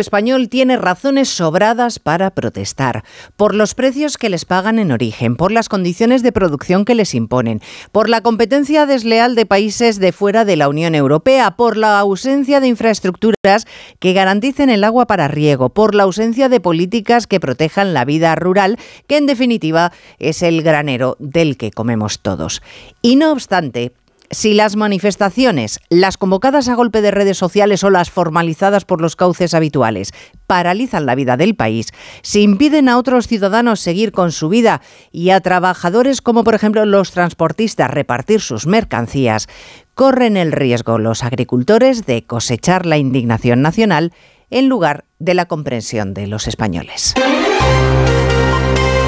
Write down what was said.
español tiene razones sobradas para protestar por los precios que les pagan en origen, por las condiciones de producción que les imponen, por la competencia desleal de países de fuera de la Unión Europea, por la ausencia de infraestructuras que garanticen el agua para riego, por la ausencia de políticas que protejan la vida rural, que en definitiva es el granero del que comemos todos. Y no obstante, si las manifestaciones, las convocadas a golpe de redes sociales o las formalizadas por los cauces habituales, paralizan la vida del país, si impiden a otros ciudadanos seguir con su vida y a trabajadores como por ejemplo los transportistas repartir sus mercancías, corren el riesgo los agricultores de cosechar la indignación nacional en lugar de la comprensión de los españoles.